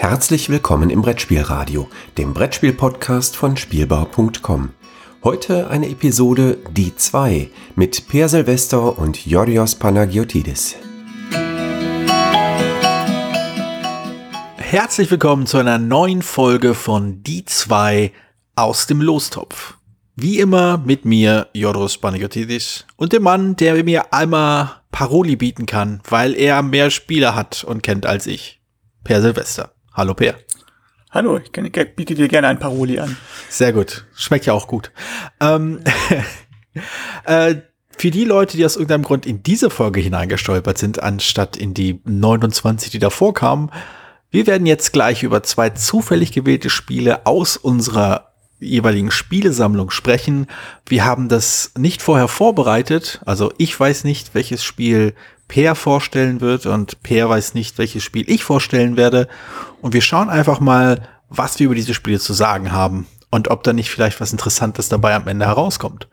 Herzlich willkommen im Brettspielradio, dem Brettspiel-Podcast von Spielbau.com. Heute eine Episode Die 2 mit Per Silvester und Yorios Panagiotidis. Herzlich willkommen zu einer neuen Folge von Die 2 aus dem Lostopf. Wie immer mit mir, Joros Panagiotidis, und dem Mann, der mir einmal Paroli bieten kann, weil er mehr Spieler hat und kennt als ich. Per Silvester. Hallo Per. Hallo, ich, kann, ich biete dir gerne ein Paroli an. Sehr gut. Schmeckt ja auch gut. Ähm, äh, für die Leute, die aus irgendeinem Grund in diese Folge hineingestolpert sind, anstatt in die 29, die davor kamen, wir werden jetzt gleich über zwei zufällig gewählte Spiele aus unserer jeweiligen Spielesammlung sprechen. Wir haben das nicht vorher vorbereitet. Also ich weiß nicht, welches Spiel Per vorstellen wird und Per weiß nicht, welches Spiel ich vorstellen werde. Und wir schauen einfach mal, was wir über diese Spiele zu sagen haben und ob da nicht vielleicht was Interessantes dabei am Ende herauskommt.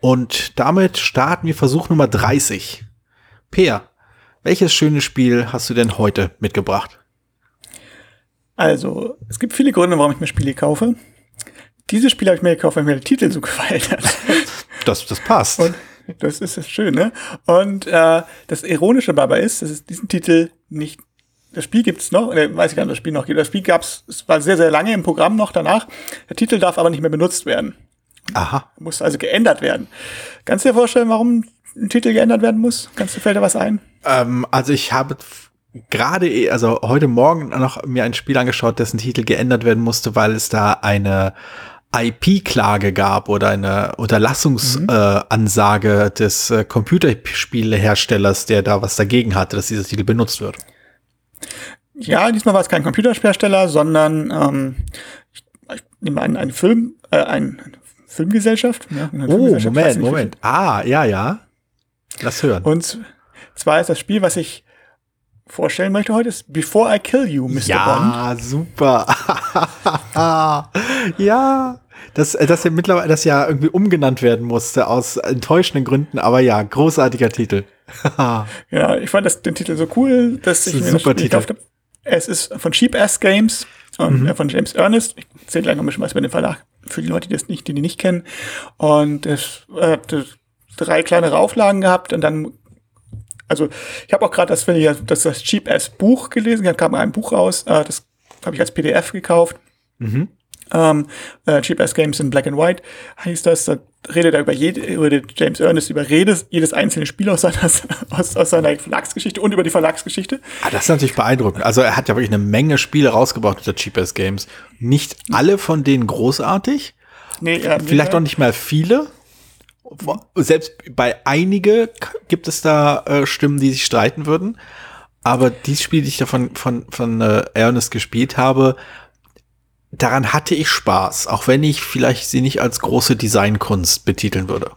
Und damit starten wir Versuch Nummer 30. Per, welches schöne Spiel hast du denn heute mitgebracht? Also, es gibt viele Gründe, warum ich mir Spiele kaufe. Dieses Spiel habe ich mir gekauft, weil mir der Titel so gefallen hat. Das, das passt. Und das ist das Schöne. Und äh, das Ironische dabei ist, dass es diesen Titel nicht. Das Spiel gibt's noch, äh, weiß ich gar nicht, das Spiel noch gibt. Das Spiel gab's, es war sehr, sehr lange im Programm noch danach. Der Titel darf aber nicht mehr benutzt werden. Aha. Muss also geändert werden. Kannst du dir vorstellen, warum ein Titel geändert werden muss? Kannst du, fällt dir was ein? Ähm, also ich habe gerade, eh, also heute Morgen noch mir ein Spiel angeschaut, dessen Titel geändert werden musste, weil es da eine IP-Klage gab oder eine Unterlassungsansage mhm. äh, des äh, Computerspieleherstellers, der da was dagegen hatte, dass dieser Titel benutzt wird. Ja, diesmal war es kein Computerhersteller, sondern ähm, ich, ich nehme an, ein Film, äh, ein, eine Filmgesellschaft. Ja, eine oh, Filmgesellschaft, Moment, Moment. Ah, ja, ja. Lass hören. Und zwar ist das Spiel, was ich vorstellen möchte heute, ist Before I Kill You, Mr. ja, Bond. Ja, super. ja. Das, äh, das ja mittlerweile das ja irgendwie umgenannt werden musste aus enttäuschenden Gründen, aber ja, großartiger Titel. ja, ich fand das, den Titel so cool, dass ich mir das Spiel gekauft habe. Es ist von Cheap Ass Games und mhm. Äh, von James Ernest. Ich erzähle gleich noch ein bisschen was über den Verlag für die Leute, die das nicht, die, die nicht kennen. Und es hat drei kleinere Auflagen gehabt und dann also ich habe auch gerade das, das, das Cheap Ass Buch gelesen, dann kam ein Buch raus, äh, das habe ich als PDF gekauft. Mhm. Ähm, äh, Cheap Ass Games in Black and White heißt das. Da redet er über jede, über James Ernest über jedes, jedes einzelne Spiel aus seiner, aus, aus seiner Verlagsgeschichte und über die Verlagsgeschichte. Ah, das ist natürlich beeindruckend. Also er hat ja wirklich eine Menge Spiele rausgebracht unter Cheap Ass Games. Nicht alle von denen großartig. Nee, ja, Vielleicht auch nicht mal viele. Selbst bei einige gibt es da äh, Stimmen, die sich streiten würden. Aber dieses Spiel, die ich davon von, von äh, Ernest gespielt habe, daran hatte ich Spaß, auch wenn ich vielleicht sie nicht als große Designkunst betiteln würde.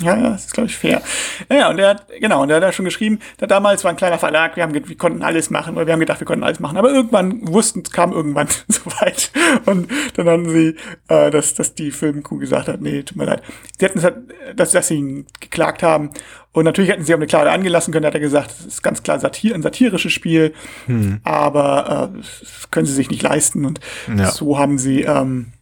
Ja, ja, das ist, glaube ich, fair. Naja, und der hat, genau, und der hat da schon geschrieben, da damals war ein kleiner Verlag, wir haben, wir konnten alles machen, oder wir haben gedacht, wir konnten alles machen, aber irgendwann wussten, es kam irgendwann so weit. Und dann haben sie, äh, dass, dass die Filmkuh gesagt hat, nee, tut mir leid. Sie hätten es halt, dass, dass sie ihn geklagt haben. Und natürlich hätten sie auch eine Klage angelassen können, hat er gesagt, das ist ganz klar Satir, ein satirisches Spiel, hm. aber äh, das können sie sich nicht leisten. Und ja. so haben sie, ähm,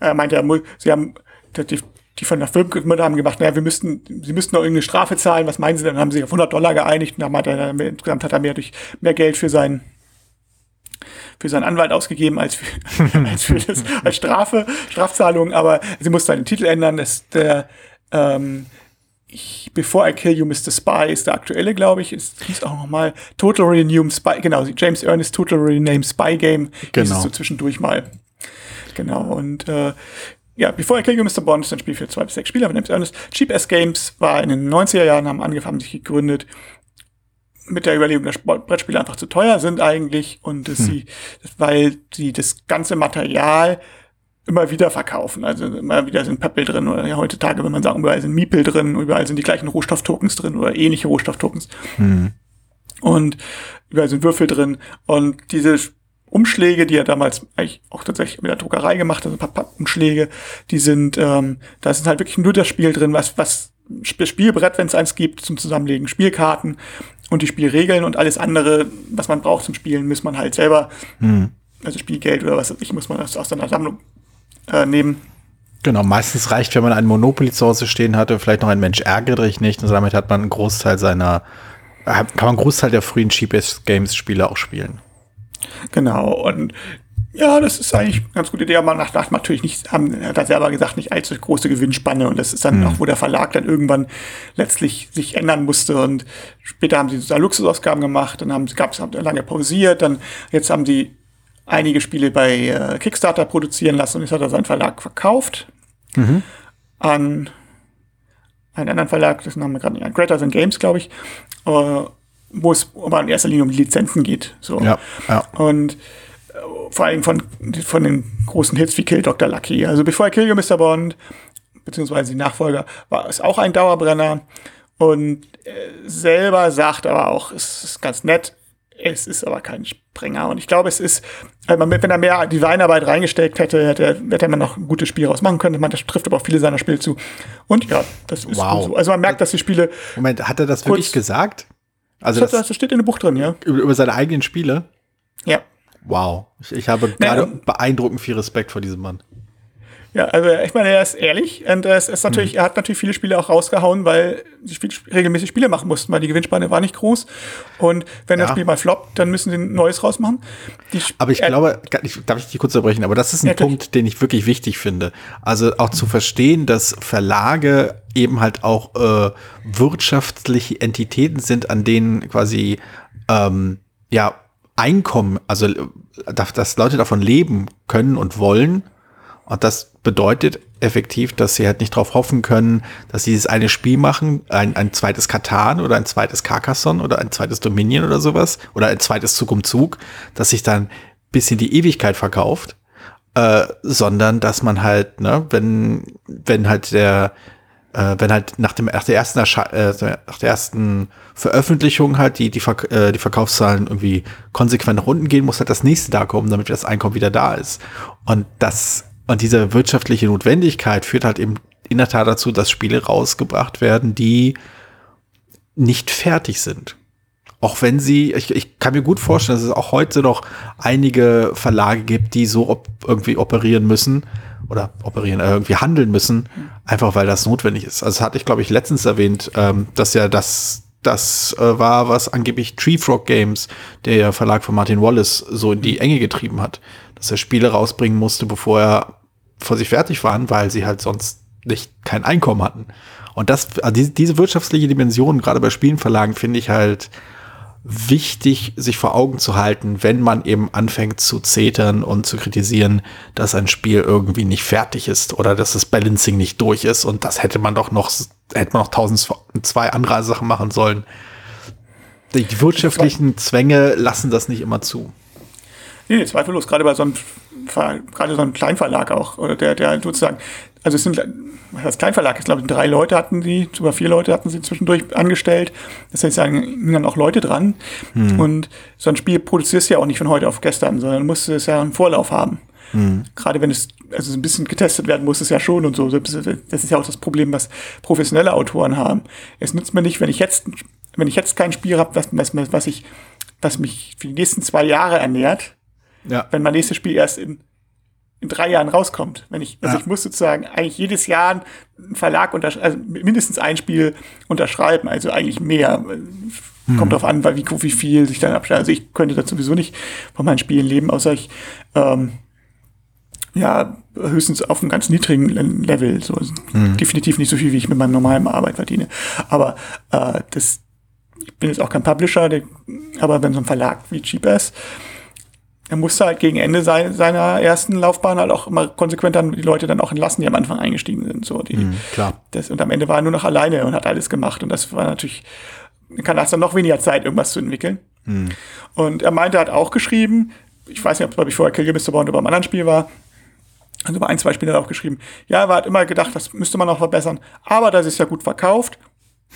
er meinte, sie haben die, die von der Filmküche haben gemacht, naja, wir müssten, sie müssten noch irgendeine Strafe zahlen, was meinen sie denn? Dann haben sie auf 100 Dollar geeinigt und dann hat er, insgesamt hat er mehr durch, mehr Geld für seinen, für seinen Anwalt ausgegeben als für, als für das, als Strafe, Strafzahlung, aber sie musste den Titel ändern, das, der, ähm, ich, Before I Kill You, Mr. Spy ist der aktuelle, glaube ich. Es hieß auch nochmal Total Renamed Spy, genau, James Ernest Total Renamed Spy Game. Genau. so zwischendurch mal. Genau, und äh, ja, Before I Kill You, Mr. Bond ist ein Spiel für zwei bis sechs Spieler, nennt Ernest. Cheap Ass Games war in den 90er Jahren, haben angefangen, sich gegründet mit der Überlegung, dass Brettspiele einfach zu teuer sind eigentlich und dass hm. sie, weil sie das ganze Material immer wieder verkaufen. Also immer wieder sind Peppel drin oder ja, heutzutage, wenn man sagen, überall sind Miepel drin, überall sind die gleichen Rohstofftokens drin oder ähnliche Rohstofftokens. Hm. Und überall sind Würfel drin und diese Umschläge, die er damals eigentlich auch tatsächlich mit der Druckerei gemacht hat, ein paar Pappumschläge, die sind, ähm, da ist halt wirklich nur das Spiel drin, was, was Spielbrett, wenn es eins gibt, zum Zusammenlegen, Spielkarten Und die Spielregeln und alles andere, was man braucht zum Spielen, muss man halt selber, Hm. also Spielgeld oder was weiß ich, muss man das aus seiner Sammlung äh, nehmen. Genau, meistens reicht, wenn man ein Monopoly zu Hause stehen hatte, vielleicht noch ein Mensch ärgere dich nicht und damit hat man einen Großteil seiner, äh, kann man einen Großteil der frühen Cheapest Games Spiele auch spielen. Genau, und ja, das ist eigentlich eine ganz gute Idee, aber nach, nach natürlich nicht, haben, hat er selber gesagt, nicht allzu große Gewinnspanne und das ist dann auch, wo der Verlag dann irgendwann letztlich sich ändern musste und später haben sie so Luxusausgaben gemacht, dann haben, gab es lange pausiert, dann jetzt haben sie einige Spiele bei äh, Kickstarter produzieren lassen und jetzt hat er seinen Verlag verkauft an einen anderen Verlag, das Name gerade nicht an, Greater Than Games, glaube ich, äh, wo es aber in erster Linie um die Lizenzen geht. So. Ja, ja. Und äh, vor allem von, von den großen Hits wie Kill Dr. Lucky. Also bevor Kill You Mr. Bond, beziehungsweise die Nachfolger, war es auch ein Dauerbrenner. Und äh, selber sagt aber auch, es ist ganz nett, es ist aber kein Sprenger. Und ich glaube, es ist, wenn er mehr Designarbeit reingesteckt hätte, hätte, hätte man noch ein gutes Spiel rausmachen können. Man, das trifft aber auch viele seiner Spiele zu. Und ja, das ist Wow. so. Also man merkt, dass die Spiele, Moment, hat er das wirklich gesagt? Also das, das, das steht in dem Buch drin, ja. über, über seine eigenen Spiele? Ja. Wow. Ich, ich habe gerade beeindruckend viel Respekt vor diesem Mann. Ja, also ich meine, er ist ehrlich und es ist natürlich, Mhm. er hat natürlich viele Spiele auch rausgehauen, weil sie Spiel, regelmäßig Spiele machen mussten, weil die Gewinnspanne war nicht groß. Und wenn Ja. das Spiel mal floppt, dann müssen sie ein neues rausmachen. Die, Aber ich glaube, nicht- darf ich dich kurz unterbrechen, aber das ist ein Ja. Punkt, den ich wirklich wichtig finde. Also auch zu verstehen, dass Verlage eben halt auch äh, wirtschaftliche Entitäten sind, an denen quasi ähm, ja Einkommen, also äh, dass, dass Leute davon leben können und wollen. Und das bedeutet effektiv, dass sie halt nicht darauf hoffen können, dass sie dieses eine Spiel machen, ein, ein zweites Katan oder ein zweites Carcassonne oder ein zweites Dominion oder sowas oder ein zweites Zug um Zug, das sich dann bis in die Ewigkeit verkauft, äh, sondern dass man halt, ne, wenn, wenn halt der, äh, wenn halt nach dem nach der ersten Ersche äh, nach der ersten Veröffentlichung halt die die, Verk äh, die Verkaufszahlen irgendwie konsequent nach unten gehen, muss halt das nächste da kommen, damit das Einkommen wieder da ist. Und das und diese wirtschaftliche Notwendigkeit führt halt eben in der Tat dazu, dass Spiele rausgebracht werden, die nicht fertig sind. Auch wenn sie, ich, ich kann mir gut vorstellen, dass es auch heute noch einige Verlage gibt, die so op irgendwie operieren müssen oder operieren, äh, irgendwie handeln müssen, einfach weil das notwendig ist. Also hatte ich, glaube ich, letztens erwähnt, ähm, dass ja das, das äh, war, was angeblich Tree Frog Games, der Verlag von Martin Wallace, so in die Enge getrieben hat, dass er Spiele rausbringen musste, bevor er vor sich fertig waren, weil sie halt sonst nicht kein Einkommen hatten. Und das, also diese, wirtschaftliche Dimension, gerade bei Spielenverlagen, finde ich halt wichtig, sich vor Augen zu halten, wenn man eben anfängt zu zetern und zu kritisieren, dass ein Spiel irgendwie nicht fertig ist oder dass das Balancing nicht durch ist und das hätte man doch noch, hätte man noch tausend zwei andere Sachen machen sollen. Die wirtschaftlichen Zwänge lassen das nicht immer zu. Nee, nee, zweifellos, gerade bei so einem gerade so einem Kleinverlag auch, oder der, der sozusagen, also es sind, das Kleinverlag ist, glaube ich, drei Leute hatten die, sogar vier Leute hatten sie zwischendurch angestellt. Das heißt, da hängen dann auch Leute dran. Und so ein Spiel produzierst du ja auch nicht von heute auf gestern, sondern musst es ja einen Vorlauf haben. Gerade wenn es, also so ein bisschen getestet werden muss es ja schon und so. Das ist ja auch das Problem, was professionelle Autoren haben. Es nützt mir nicht, wenn ich jetzt, wenn ich jetzt kein Spiel habe, was, was, was ich, was mich für die nächsten zwei Jahre ernährt, Ja. wenn mein nächstes Spiel erst in, in drei Jahren rauskommt. Wenn ich, also Ja. ich muss sozusagen eigentlich jedes Jahr einen Verlag untersch also mindestens ein Spiel unterschreiben, also eigentlich mehr. Kommt drauf an, weil wie, wie viel sich dann abschneidet. Also ich könnte da sowieso nicht von meinen Spielen leben, außer ich ähm, ja höchstens auf einem ganz niedrigen Le- Level. So definitiv nicht so viel, wie ich mit meinem normalen Arbeit verdiene. Aber äh, das ich bin jetzt auch kein Publisher, der, aber wenn so ein Verlag wie Cheapass er musste halt gegen Ende sein, seiner ersten Laufbahn halt auch immer konsequent dann die Leute dann auch entlassen, die am Anfang eingestiegen sind. So, die, Mhm, klar. Das, und am Ende war er nur noch alleine und hat alles gemacht. Und das war natürlich, kann hast dann noch weniger Zeit, irgendwas zu entwickeln. Und er meinte, er hat auch geschrieben, ich weiß nicht, ob es glaube ich vorher Kill Mr. Bond oder beim anderen Spiel war, also bei ein, zwei Spielen hat er auch geschrieben, ja, er hat immer gedacht, das müsste man noch verbessern, aber das ist ja gut verkauft.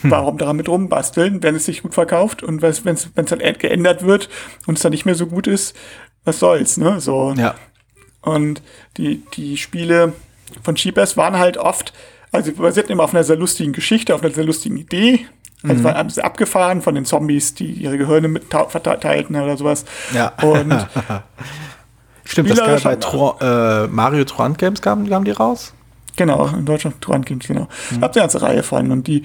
Warum daran mit rumbasteln, wenn es sich gut verkauft und wenn es halt geändert wird und es dann nicht mehr so gut ist, was soll's, ne? So. Ja. Und die, die Spiele von Cheapers waren halt oft, also sie basierten immer auf einer sehr lustigen Geschichte, auf einer sehr lustigen Idee, Also mhm. sie abgefahren von den Zombies, die ihre Gehirne mit verteilten oder sowas. Ja. Und Stimmt, das kam bei Tro äh, Mario Truant Games kamen, kamen die raus? Genau, in Deutschland Truant Games, genau. Mhm. Da habt ihr eine ganze Reihe von und die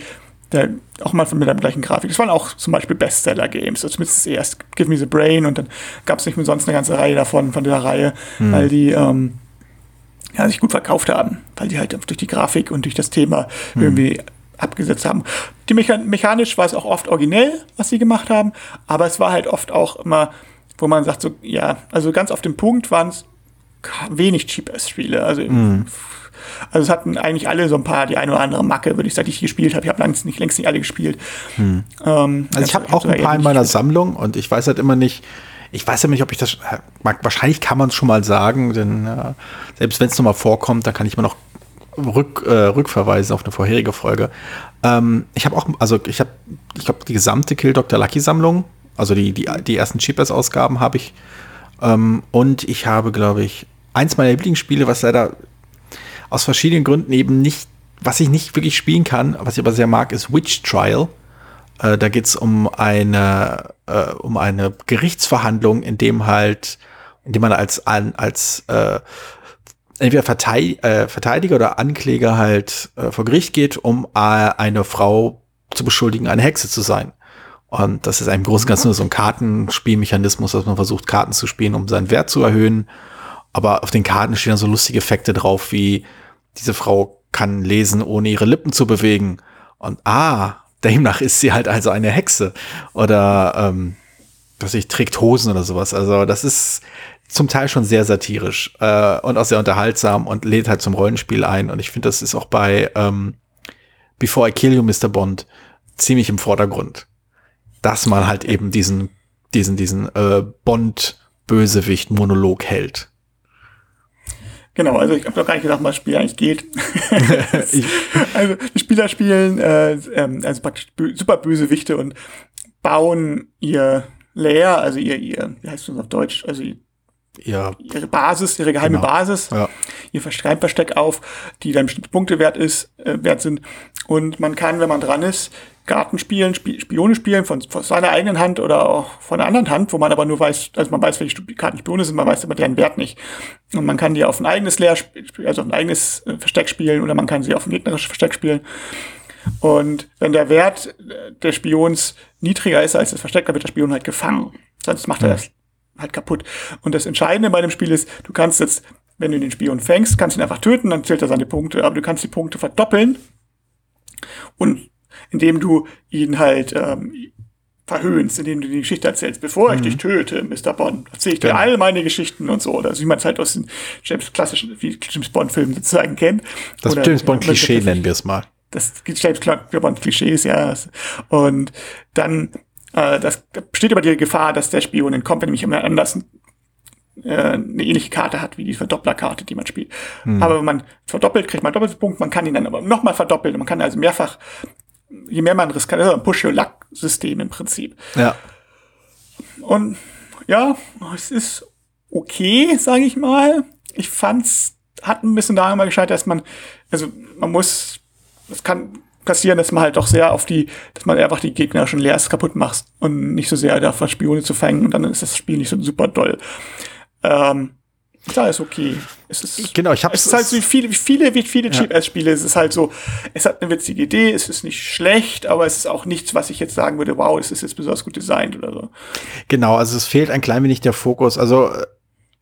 der, auch mal mit der gleichen Grafik. Das waren auch zum Beispiel Bestseller-Games. Also zumindest erst Give Me the Brain und dann gab es nicht mehr sonst eine ganze Reihe davon, von dieser Reihe, mhm. weil die ähm, ja, sich gut verkauft haben, weil die halt durch die Grafik und durch das Thema mhm. irgendwie abgesetzt haben. Die Mechan mechanisch war es auch oft originell, was sie gemacht haben, aber es war halt oft auch immer, wo man sagt, so, ja, also ganz auf dem Punkt waren es wenig Cheap-Ass-Spiele. Also mhm. Also es hatten eigentlich alle so ein paar, die eine oder andere Macke, würde ich, seit ich gespielt habe. Ich habe längst nicht, längst nicht alle gespielt. Hm. Ähm, also ich habe auch ein paar in meiner Sammlung und ich weiß halt immer nicht, ich weiß ja nicht, ob ich das, wahrscheinlich kann man es schon mal sagen, denn äh, selbst wenn es nochmal vorkommt, dann kann ich immer noch rück, äh, rückverweisen auf eine vorherige Folge. Ähm, ich habe auch, also ich habe, ich glaube, die gesamte Kill Dr. Lucky Sammlung, also die, die, die ersten Cheapers-Ausgaben habe ich. Ähm, und ich habe, glaube ich, eins meiner Lieblingsspiele, was leider aus verschiedenen Gründen eben nicht, was ich nicht wirklich spielen kann, was ich aber sehr mag, ist Witch Trial. Äh, da geht es um eine, äh, um eine Gerichtsverhandlung, in dem halt, in dem man als, als äh, entweder Verteid äh, Verteidiger oder Ankläger halt äh, vor Gericht geht, um äh, eine Frau zu beschuldigen, eine Hexe zu sein. Und das ist im Großen und Ganzen nur so ein Kartenspielmechanismus, dass man versucht, Karten zu spielen, um seinen Wert zu erhöhen. Aber auf den Karten stehen dann so lustige Effekte drauf, wie diese Frau kann lesen, ohne ihre Lippen zu bewegen. Und ah, demnach ist sie halt also eine Hexe. Oder ähm, dass ich trägt Hosen oder sowas. Also das ist zum Teil schon sehr satirisch äh, und auch sehr unterhaltsam und lädt halt zum Rollenspiel ein. Und ich finde, das ist auch bei ähm, Before I Kill You, Mr. Bond, ziemlich im Vordergrund. Dass man halt eben diesen, diesen, diesen äh, Bond-Bösewicht-Monolog hält. Genau, also ich habe doch gar nicht gedacht, was Spiel eigentlich geht. also die Spieler spielen äh, ähm, also praktisch bö super böse Wichte und bauen ihr Lair, also ihr, ihr, wie heißt das auf Deutsch, also ja. ihre Basis, ihre geheime genau. Basis, ja. ihr Versteckversteck auf, die dann bestimmte Punkte wert ist, äh, wert sind. Und man kann, wenn man dran ist, Karten spielen, Sp Spione spielen von, von, seiner eigenen Hand oder auch von einer anderen Hand, wo man aber nur weiß, also man weiß, welche Karten Spione sind, man weiß aber deren Wert nicht. Und man kann die auf ein eigenes Leer, also auf ein eigenes äh, Versteck spielen oder man kann sie auf ein gegnerisches Versteck spielen. Und wenn der Wert äh, des Spions niedriger ist als das Versteck, dann wird der Spion halt gefangen. Sonst macht er das halt kaputt. Und das Entscheidende bei dem Spiel ist, du kannst jetzt, wenn du den Spion fängst, kannst ihn einfach töten, dann zählt er seine Punkte, aber du kannst die Punkte verdoppeln. Und indem du ihn halt ähm, verhöhnst, indem du die Geschichte erzählst. Bevor mhm. ich dich töte, Mr. Bond, erzähle ich dir genau. all meine Geschichten und so. Oder wie man es halt aus den James klassischen wie James Bond-Filmen sozusagen kennt. Das Oder, James Bond-Klischee nennen wir es mal. Das James Bond-Klischees, ja. Und dann, äh, das besteht aber die Gefahr, dass der Spion entkommt, wenn nämlich jemand anders äh, eine ähnliche Karte hat wie die Verdopplerkarte, die man spielt. Hm. Aber wenn man verdoppelt, kriegt man doppelten Punkt, man kann ihn dann aber nochmal verdoppeln. Man kann also mehrfach je mehr man riskiert, also ein Push-Your-Luck-System im Prinzip. Ja. Und ja, es ist okay, sage ich mal. Ich fand's, hat ein bisschen daran mal gescheitert, dass man, also man muss, es kann passieren, dass man halt doch sehr auf die, dass man einfach die gegnerischen Leers kaputt macht und nicht so sehr davon Spione zu fangen und dann ist das Spiel nicht so super doll. Ähm, da ist okay. Es ist, genau, ich habe es ist halt so wie viele, wie viele, wie viele Cheap-Ass-Spiele. Es ist halt so, es hat eine witzige Idee, es ist nicht schlecht, aber es ist auch nichts, was ich jetzt sagen würde, wow, es ist jetzt besonders gut designt oder so. Genau, also es fehlt ein klein wenig der Fokus. Also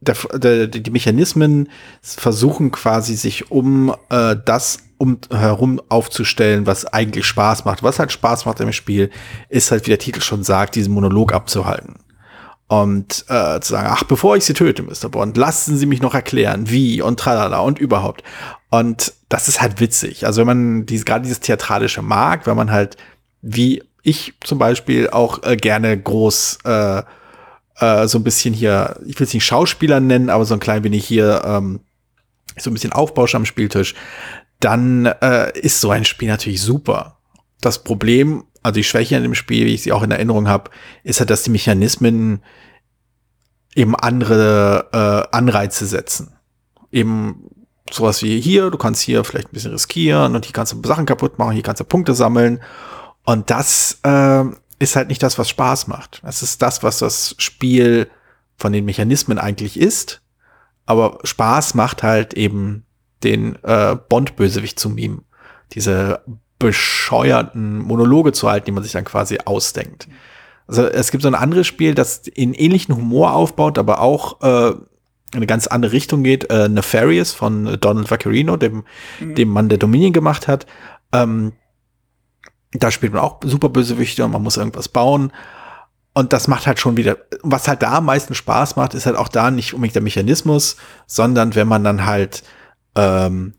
der, der, die Mechanismen versuchen quasi sich um äh, das um herum aufzustellen, was eigentlich Spaß macht. Was halt Spaß macht im Spiel, ist halt, wie der Titel schon sagt, diesen Monolog abzuhalten und äh, zu sagen, ach, bevor ich sie töte, Mr. Bond, lassen Sie mich noch erklären, wie und tralala und überhaupt. Und das ist halt witzig. Also wenn man dies, gerade dieses Theatralische mag, wenn man halt, wie ich zum Beispiel auch äh, gerne groß äh, äh, so ein bisschen hier, ich will es nicht Schauspieler nennen, aber so ein klein wenig hier ähm, so ein bisschen Aufbausch am Spieltisch, dann äh, ist so ein Spiel natürlich super. Das Problem also die Schwäche an dem Spiel, wie ich sie auch in Erinnerung habe, ist halt, dass die Mechanismen eben andere äh, Anreize setzen. Eben sowas wie hier, du kannst hier vielleicht ein bisschen riskieren und hier kannst du Sachen kaputt machen, hier kannst du Punkte sammeln. Und das äh, ist halt nicht das, was Spaß macht. Das ist das, was das Spiel von den Mechanismen eigentlich ist. Aber Spaß macht halt eben den äh, Bond-Bösewicht zu mimen. Diese bescheuerten Monologe zu halten, die man sich dann quasi ausdenkt. Also es gibt so ein anderes Spiel, das in ähnlichen Humor aufbaut, aber auch äh, eine ganz andere Richtung geht. Äh, Nefarious von Donald Vaccarino, dem, mhm. dem Mann, der Dominion gemacht hat. Ähm, da spielt man auch super Bösewichte und man muss irgendwas bauen. Und das macht halt schon wieder, was halt da am meisten Spaß macht, ist halt auch da nicht unbedingt der Mechanismus, sondern wenn man dann halt ähm,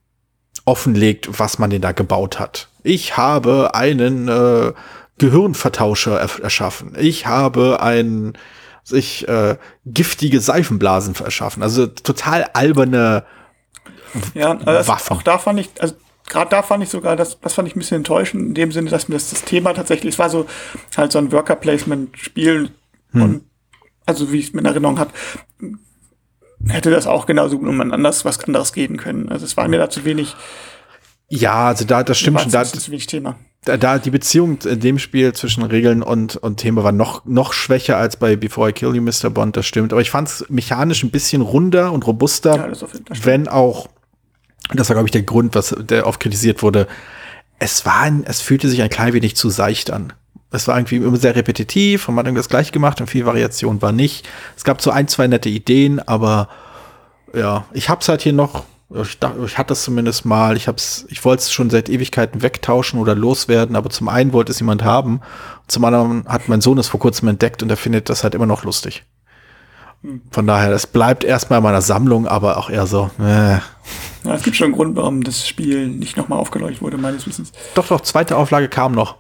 offenlegt, was man denn da gebaut hat. Ich habe einen äh, Gehirnvertauscher erschaffen. Ich habe ein sich äh, giftige Seifenblasen erschaffen. Also total alberne ja, also Waffen. Auch da fand ich, also gerade da fand ich sogar, das, das fand ich ein bisschen enttäuschend, in dem Sinne, dass mir das, das Thema tatsächlich, es war so halt so ein Worker-Placement-Spiel hm. und also wie ich es mir in Erinnerung habe, hätte das auch genauso gut um ein anderes, was anderes gehen können. Also es war mir da zu wenig. Ja, also da, das stimmt schon. Da, zu wenig Thema. Da, da die Beziehung in dem Spiel zwischen Regeln und, und Thema war noch, noch schwächer als bei Before I Kill You, Mr. Bond, das stimmt. Aber ich fand es mechanisch ein bisschen runder und robuster, ja, das auf, das wenn auch das war, glaube ich, der Grund, was der oft kritisiert wurde. Es war ein, es fühlte sich ein klein wenig zu seicht an. Es war irgendwie immer sehr repetitiv und man hat irgendwas gleich gemacht und viel Variation war nicht. Es gab so ein, zwei nette Ideen, aber ja, ich hab's halt hier noch, ich, dachte, ich hatte es zumindest mal, ich hab's, ich wollte es schon seit Ewigkeiten wegtauschen oder loswerden, aber zum einen wollte es jemand haben, zum anderen hat mein Sohn es vor kurzem entdeckt und er findet das halt immer noch lustig. Von daher, es bleibt erstmal in meiner Sammlung, aber auch eher so. Äh. Ja, es gibt schon einen Grund, warum das Spiel nicht nochmal aufgeleuchtet wurde, meines Wissens. Doch, doch, zweite Auflage kam noch.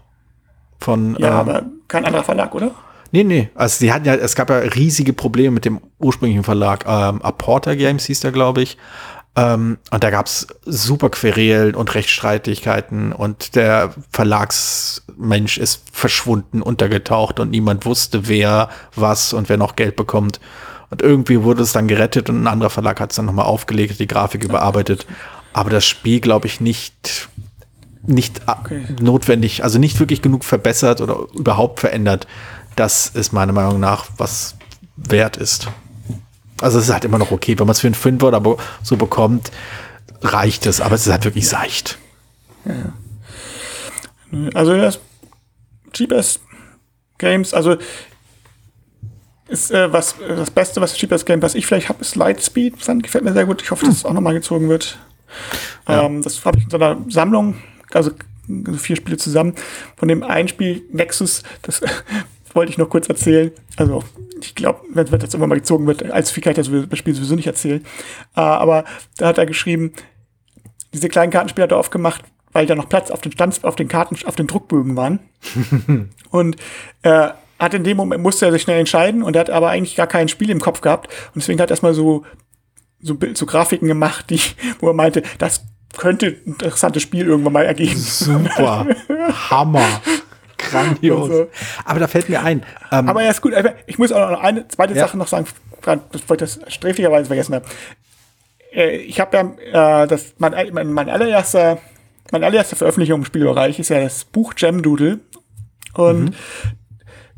Von, ja, ähm, aber kein anderer Verlag, oder? Nee, nee. Also sie hatten ja, es gab ja riesige Probleme mit dem ursprünglichen Verlag. Ähm, Apporter Games hieß der, glaube ich. Ähm, und da gab es super Querelen und Rechtsstreitigkeiten und der Verlagsmensch ist verschwunden, untergetaucht und niemand wusste, wer was und wer noch Geld bekommt. Und irgendwie wurde es dann gerettet und ein anderer Verlag hat es dann nochmal aufgelegt, die Grafik überarbeitet. Aber das Spiel, glaube ich, nicht, nicht okay. notwendig, also nicht wirklich genug verbessert oder überhaupt verändert. Das ist meiner Meinung nach, was wert ist. Also es ist halt immer noch okay, wenn man es für einen Fünfer oder so bekommt, reicht es, aber es ist halt wirklich seicht. Ja. Also das Cheapest Games, also ist äh, was das Beste, was Cheapest Game, was ich vielleicht habe, ist Lightspeed. Das gefällt mir sehr gut. Ich hoffe, dass es auch nochmal gezogen wird. Ja. Ähm, das habe ich in so einer Sammlung, also vier Spiele zusammen. Von dem ein Spiel Nexus, das wollte ich noch kurz erzählen. Also, ich glaube, wenn, wenn das immer mal gezogen wird, als viel kann ich das Spiel sowieso nicht erzählen. Äh, aber da hat er geschrieben, diese kleinen Kartenspiele hat er aufgemacht, weil da noch Platz auf den Stand, auf den Karten, auf den Druckbögen waren. und äh, hat in dem Moment musste er sich schnell entscheiden und er hat aber eigentlich gar kein Spiel im Kopf gehabt und deswegen hat er erstmal so so, so Grafiken gemacht, die, wo er meinte, das könnte ein interessantes Spiel irgendwann mal ergeben. Super. Hammer. Grandios. So. Aber da fällt mir ein. Ähm, aber ja, ist gut. Ich muss auch noch eine zweite ja. Sache noch sagen, bevor ich das sträflicherweise vergessen habe. Äh, ich habe ja äh, das, mein, mein, mein allererster, meine allererste Veröffentlichung im Spielbereich ist ja das Buch Jam Doodle. Und mhm.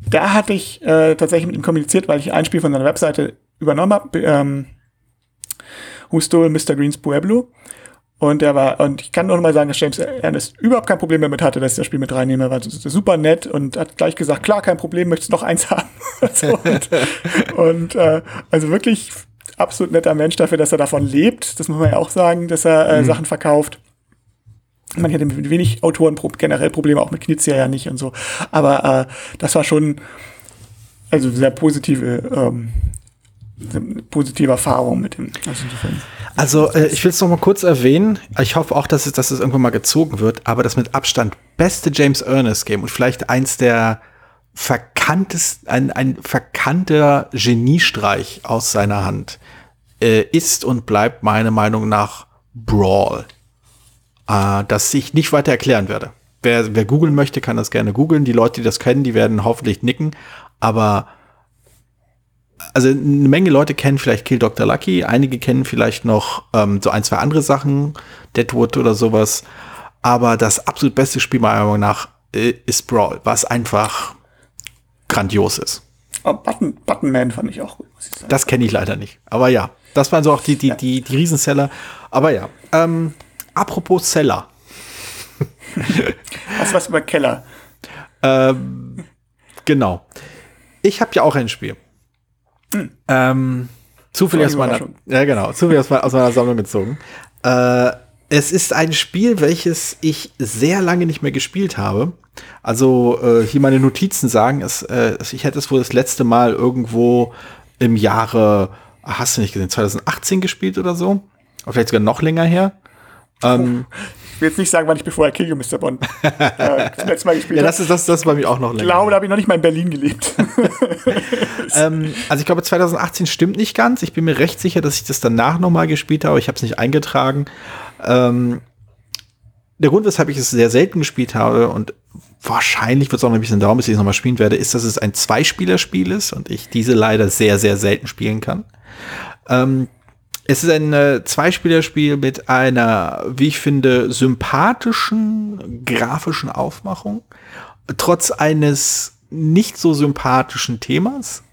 Da hatte ich äh, tatsächlich mit ihm kommuniziert, weil ich ein Spiel von seiner Webseite übernommen habe. Ähm, Who Stole Mr. Green's Pueblo? Und er war, und ich kann nur noch mal sagen, dass James Ernest überhaupt kein Problem damit hatte, dass ich das Spiel mit reinnehme. Er war super nett und hat gleich gesagt, klar, kein Problem, möchtest noch eins haben. und, und äh, also wirklich absolut netter Mensch dafür, dass er davon lebt. Das muss man ja auch sagen, dass er äh, mhm. Sachen verkauft. Man hätte mit wenig Autoren generell Probleme, auch mit Knizia ja nicht und so. Aber äh, das war schon also sehr positive ähm, positive Erfahrung mit dem. Also, äh, ich will es noch mal kurz erwähnen. Ich hoffe auch, dass es, dass es irgendwann mal gezogen wird. Aber das mit Abstand beste James Ernest Game und vielleicht eins der verkanntesten, ein, ein verkannter Geniestreich aus seiner Hand äh, ist und bleibt meiner Meinung nach Brawl. Äh, das ich nicht weiter erklären werde. Wer, wer googeln möchte, kann das gerne googeln. Die Leute, die das kennen, die werden hoffentlich nicken. Aber also eine Menge Leute kennen vielleicht Kill Dr. Lucky, einige kennen vielleicht noch ähm, so ein, zwei andere Sachen, Deadwood oder sowas. Aber das absolut beste Spiel meiner Meinung nach äh, ist Brawl, was einfach grandios ist. Oh, Button, Button Man fand ich auch gut, muss ich sagen. Das kenne ich leider nicht. Aber ja, das waren so auch die, die, die, die Riesenseller. Aber ja, ähm, apropos Seller. Hast was über Keller? Ähm, genau. Ich habe ja auch ein Spiel. Ähm, zufällig aus meiner, ja genau, zufällig aus, meiner- aus meiner Sammlung gezogen. Äh, es ist ein Spiel, welches ich sehr lange nicht mehr gespielt habe. Also äh, hier meine Notizen sagen, es, äh, ich hätte es wohl das letzte Mal irgendwo im Jahre, ah, hast du nicht gesehen, 2018 gespielt oder so? Oder vielleicht sogar noch länger her. Ähm, Ich will jetzt nicht sagen, wann ich bevor er Kill You, Mr. Bond äh, zum letzten Mal gespielt ja, habe. das ist, das, das bei mir auch noch Ich länger. glaube, da habe ich noch nicht mal in Berlin gelebt. Ähm, also ich glaube 2018 stimmt nicht ganz. Ich bin mir recht sicher, dass ich das danach noch mal gespielt habe. Ich habe es nicht eingetragen. Ähm, der Grund, weshalb ich es sehr selten gespielt habe und wahrscheinlich wird es auch noch ein bisschen dauern, bis ich es noch mal spielen werde, ist, dass es ein Zweispielerspiel ist und ich diese leider sehr, sehr selten spielen kann. Ähm, es ist ein äh, Zweispielerspiel mit einer, wie ich finde, sympathischen grafischen Aufmachung, trotz eines nicht so sympathischen Themas.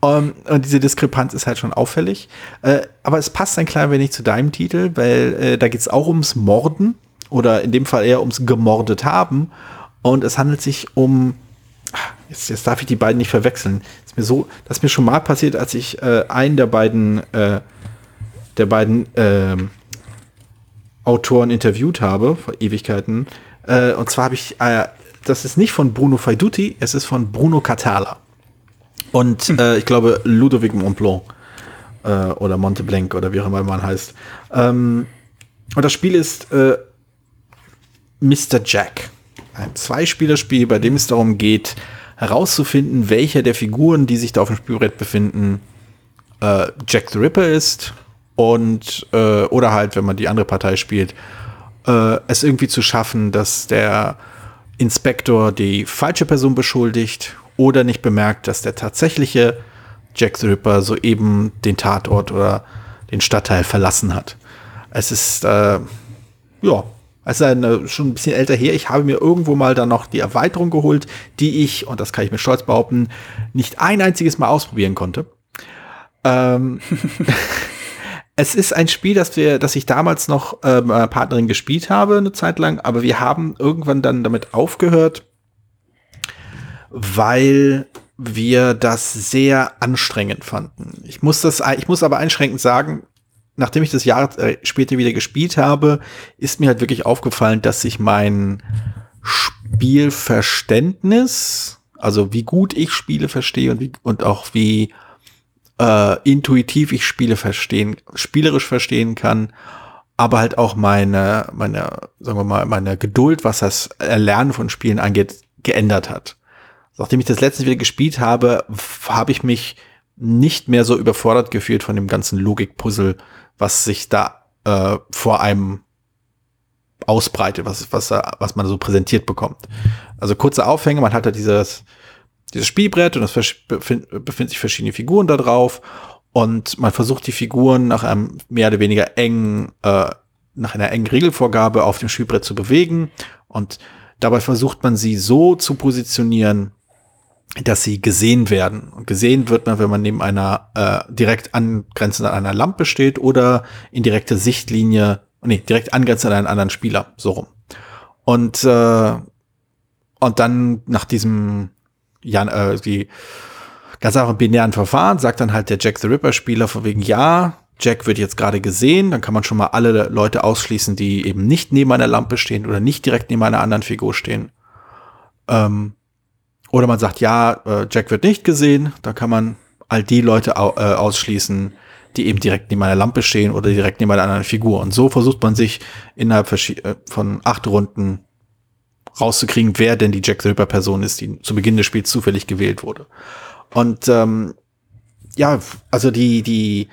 Um, und diese Diskrepanz ist halt schon auffällig. Äh, aber es passt ein klein wenig zu deinem Titel, weil äh, da geht es auch ums Morden oder in dem Fall eher ums gemordet haben. Und es handelt sich um Jetzt, jetzt darf ich die beiden nicht verwechseln. Ist mir so, das ist mir schon mal passiert, als ich äh, einen der beiden, äh, der beiden ähm, Autoren interviewt habe vor Ewigkeiten. Äh, und zwar habe ich, äh, das ist nicht von Bruno Faiduti, es ist von Bruno Catala. Und äh, ich glaube Ludovic Montblanc äh, oder Monteblanc oder wie auch immer man heißt. Ähm, und das Spiel ist äh, Mr. Jack. Ein Zweispielerspiel, bei dem es darum geht, herauszufinden, welcher der Figuren, die sich da auf dem Spielbrett befinden, äh, Jack the Ripper ist. Und, äh, oder halt, wenn man die andere Partei spielt, äh, es irgendwie zu schaffen, dass der Inspektor die falsche Person beschuldigt oder nicht bemerkt, dass der tatsächliche Jack the Ripper soeben den Tatort oder den Stadtteil verlassen hat. Es ist, äh, ja, es ist schon ein bisschen älter her. Ich habe mir irgendwo mal dann noch die Erweiterung geholt, die ich, und das kann ich mir stolz behaupten, nicht ein einziges Mal ausprobieren konnte. Ähm, es ist ein Spiel, das wir, das ich damals noch äh, Partnerin gespielt habe, eine Zeit lang, aber wir haben irgendwann dann damit aufgehört, weil wir das sehr anstrengend fanden. Ich muss das, ich muss aber einschränkend sagen, nachdem ich das Jahr äh, später wieder gespielt habe, ist mir halt wirklich aufgefallen, dass sich mein Spielverständnis, also wie gut ich Spiele verstehe und wie, und auch wie äh, intuitiv ich Spiele verstehen, spielerisch verstehen kann, aber halt auch meine, meine, sagen wir mal, meine Geduld, was das Erlernen von Spielen angeht, geändert hat. Nachdem ich das letzte wieder gespielt habe, habe ich mich nicht mehr so überfordert gefühlt von dem ganzen Logikpuzzle, was sich da äh, vor einem ausbreitet, was, was, was man so präsentiert bekommt. Also kurze Aufhänge, man hat da dieses, dieses Spielbrett und es befinden sich verschiedene Figuren da drauf und man versucht die Figuren nach einem mehr oder weniger engen, äh, nach einer engen Regelvorgabe auf dem Spielbrett zu bewegen und dabei versucht man sie so zu positionieren, dass sie gesehen werden. Und gesehen wird man, wenn man neben einer äh, direkt angrenzend an einer Lampe steht oder in direkter Sichtlinie, nee, direkt angrenzend an einen anderen Spieler, so rum. Und, äh, und dann nach diesem, ja, äh, die ganz einfach binären Verfahren sagt dann halt der Jack the Ripper-Spieler von wegen, ja, Jack wird jetzt gerade gesehen, dann kann man schon mal alle Leute ausschließen, die eben nicht neben einer Lampe stehen oder nicht direkt neben einer anderen Figur stehen. Ähm, oder man sagt, ja, äh, Jack wird nicht gesehen, da kann man all die Leute au äh, ausschließen, die eben direkt neben einer Lampe stehen oder direkt neben einer anderen Figur. Und so versucht man sich innerhalb äh, von acht Runden rauszukriegen, wer denn die Jack the Ripper Person ist, die zu Beginn des Spiels zufällig gewählt wurde. Und ähm, ja, also die, die,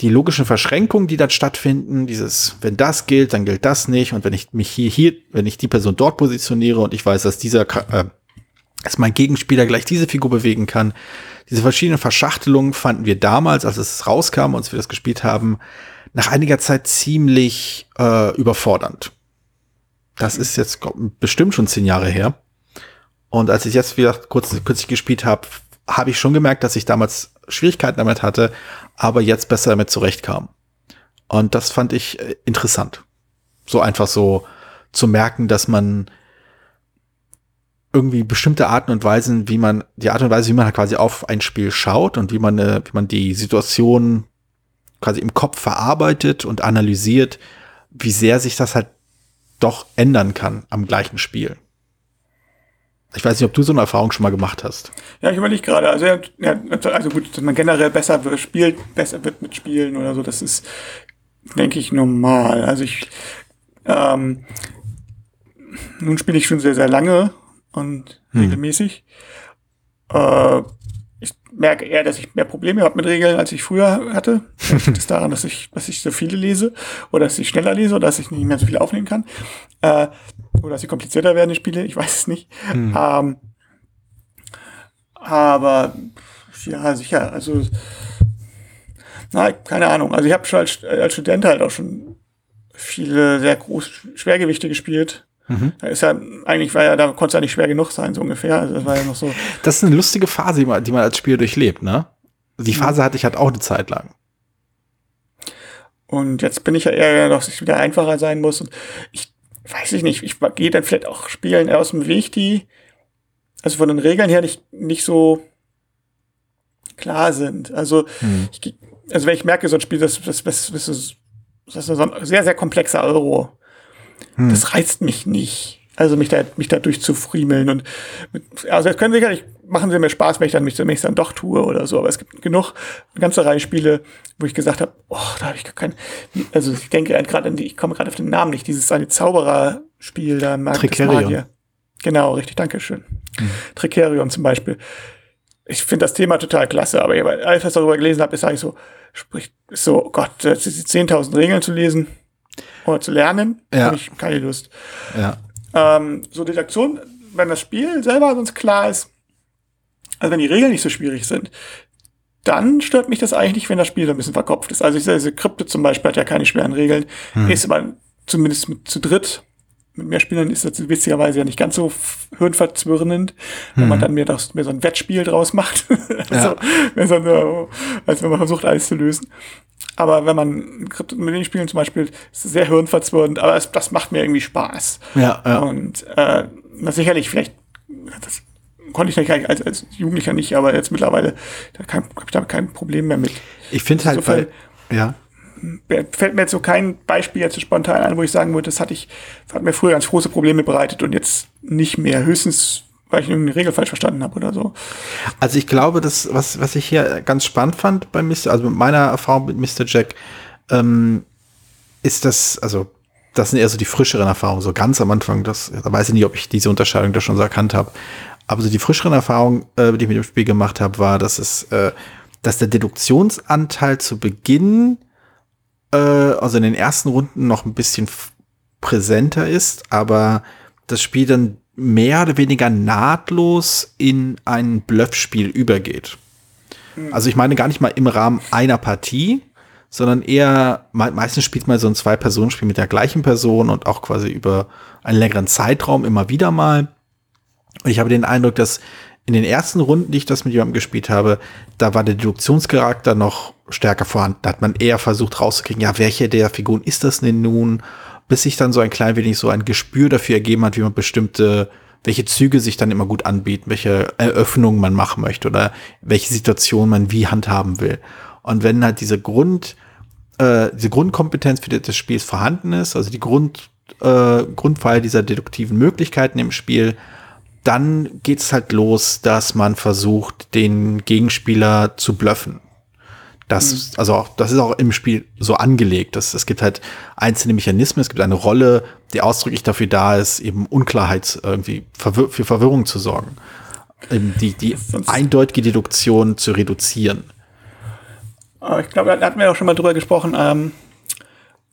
die logischen Verschränkungen, die dann stattfinden, dieses, wenn das gilt, dann gilt das nicht. Und wenn ich mich hier, hier, wenn ich die Person dort positioniere und ich weiß, dass dieser, äh, dass mein Gegenspieler gleich diese Figur bewegen kann. Diese verschiedenen Verschachtelungen fanden wir damals, als es rauskam und wir das gespielt haben, nach einiger Zeit ziemlich äh, überfordernd. Das ist jetzt bestimmt schon zehn Jahre her. Und als ich jetzt wieder kurz, kürzlich gespielt habe, habe ich schon gemerkt, dass ich damals Schwierigkeiten damit hatte, aber jetzt besser damit zurechtkam. Und das fand ich äh, interessant. So einfach so zu merken, dass man irgendwie bestimmte Arten und Weisen, wie man, die Art und Weise, wie man halt quasi auf ein Spiel schaut und wie man, äh, wie man die Situation quasi im Kopf verarbeitet und analysiert, wie sehr sich das halt doch ändern kann am gleichen Spiel. Ich weiß nicht, ob du so eine Erfahrung schon mal gemacht hast. Ja, ich überlege gerade. Also, ja, also gut, dass man generell besser spielt, besser wird mit Spielen oder so, das ist, denke ich, normal. Also ich, ähm, nun spiele ich schon sehr, sehr lange und hm. regelmäßig. Äh, ich merke eher, dass ich mehr Probleme habe mit Regeln, als ich früher hatte. Das liegt daran, dass ich, dass ich so viele lese oder dass ich schneller lese oder dass ich nicht mehr so viel aufnehmen kann. Äh, oder dass sie komplizierter werden, die Spiele, ich weiß es nicht. Hm. Ähm, aber ja, sicher, also na, keine Ahnung. Also ich habe schon als, als Student halt auch schon viele sehr große Schwergewichte gespielt. Mhm. Da ist ja, eigentlich war ja, da konnte es ja nicht schwer genug sein, so ungefähr. Also das war ja noch so. Das ist eine lustige Phase, die man, die man als Spieler durchlebt, ne? Die Phase hatte ich halt auch eine Zeit lang. Und jetzt bin ich ja eher, dass es wieder einfacher sein muss. Und ich weiß ich nicht, ich gehe dann vielleicht auch Spielen aus dem Weg, die also von den Regeln her nicht, nicht so klar sind. Also, hm. ich, also wenn ich merke, so ein Spiel, das, das, das, das, ist, das ist so ein sehr, sehr komplexer Euro. Hm. Das reizt mich nicht. Also mich da, mich da durchzufriemeln und mit, also es können sicherlich machen sie mir Spaß, wenn ich dann mich zunächst dann doch tue oder so. Aber es gibt genug, eine ganze Reihe Spiele, wo ich gesagt habe, oh, da habe ich gar keinen, also ich denke gerade an die, ich komme gerade auf den Namen nicht, dieses eine Zaubererspiel da mag Tricerion. Genau, richtig, danke schön. Mhm. Tricerion zum Beispiel. Ich finde das Thema total klasse, aber als ich darüber gelesen habe, ist eigentlich so, sprich, ist so, oh Gott, das ist 10.000 Regeln zu lesen oder zu lernen, ja. habe ich keine Lust. Ja. Ähm, so Detektion, wenn das Spiel selber sonst klar ist, also wenn die Regeln nicht so schwierig sind, dann stört mich das eigentlich nicht, wenn das Spiel so ein bisschen verkopft ist. Also ich sehe, diese Krypte zum Beispiel hat ja keine schweren Regeln, hm. ist aber zumindest mit, zu dritt mit mehr Spielern ist das witzigerweise ja nicht ganz so hirnverzwirrend, wenn man mhm. dann mehr, das, mehr so ein Wettspiel draus macht. also, ja. so eine, als wenn man versucht, alles zu lösen. Aber wenn man mit den Spielen zum Beispiel, ist es sehr hirnverzwirrend, aber es, das macht mir irgendwie Spaß. Ja, ja. Und äh, na, sicherlich, vielleicht, das konnte ich nicht als, als Jugendlicher nicht, aber jetzt mittlerweile, da habe ich da kein Problem mehr mit. Ich finde halt, weil, ja fällt mir jetzt so kein Beispiel jetzt spontan ein, wo ich sagen würde, das hatte ich, das hat mir früher ganz große Probleme bereitet und jetzt nicht mehr. Höchstens, weil ich irgendeine Regel falsch verstanden habe oder so. Also ich glaube, das, was, was ich hier ganz spannend fand bei Mr., also mit meiner Erfahrung mit Mr. Jack, ähm, ist das, also das sind eher so die frischeren Erfahrungen, so ganz am Anfang, das, da weiß ich nicht, ob ich diese Unterscheidung da schon so erkannt habe. Aber so die frischeren Erfahrungen, äh, die ich mit dem Spiel gemacht habe, war, dass es, äh, dass der Deduktionsanteil zu Beginn äh, also in den ersten Runden noch ein bisschen präsenter ist, aber das Spiel dann mehr oder weniger nahtlos in ein Bluffspiel übergeht. Hm. Also ich meine gar nicht mal im Rahmen einer Partie, sondern eher, meistens spielt man so ein Zwei-Personen-Spiel mit der gleichen Person und auch quasi über einen längeren Zeitraum immer wieder mal. Und ich habe den Eindruck, dass in den ersten Runden, die ich das mit jemandem gespielt habe, da war der Deduktionscharakter noch stärker vorhanden. Da hat man eher versucht rauszukriegen, ja, welche der Figuren ist das denn nun? Bis sich dann so ein klein wenig so ein Gespür dafür ergeben hat, wie man bestimmte, welche Züge sich dann immer gut anbieten, welche Eröffnungen man machen möchte oder welche Situation man wie handhaben will. Und wenn halt diese Grund, äh, diese Grundkompetenz für das Spiel vorhanden ist, also die Grund, äh, Grundpfeil dieser deduktiven Möglichkeiten im Spiel, dann geht es halt los, dass man versucht, den Gegenspieler zu bluffen. Das, mhm. also auch, das ist auch im Spiel so angelegt. Dass, es gibt halt einzelne Mechanismen, es gibt eine Rolle, die ausdrücklich dafür da ist, eben Unklarheit irgendwie verwir für Verwirrung zu sorgen. Eben die, die eindeutige Deduktion zu reduzieren. Ich glaube, da hatten wir auch schon mal drüber gesprochen, ähm,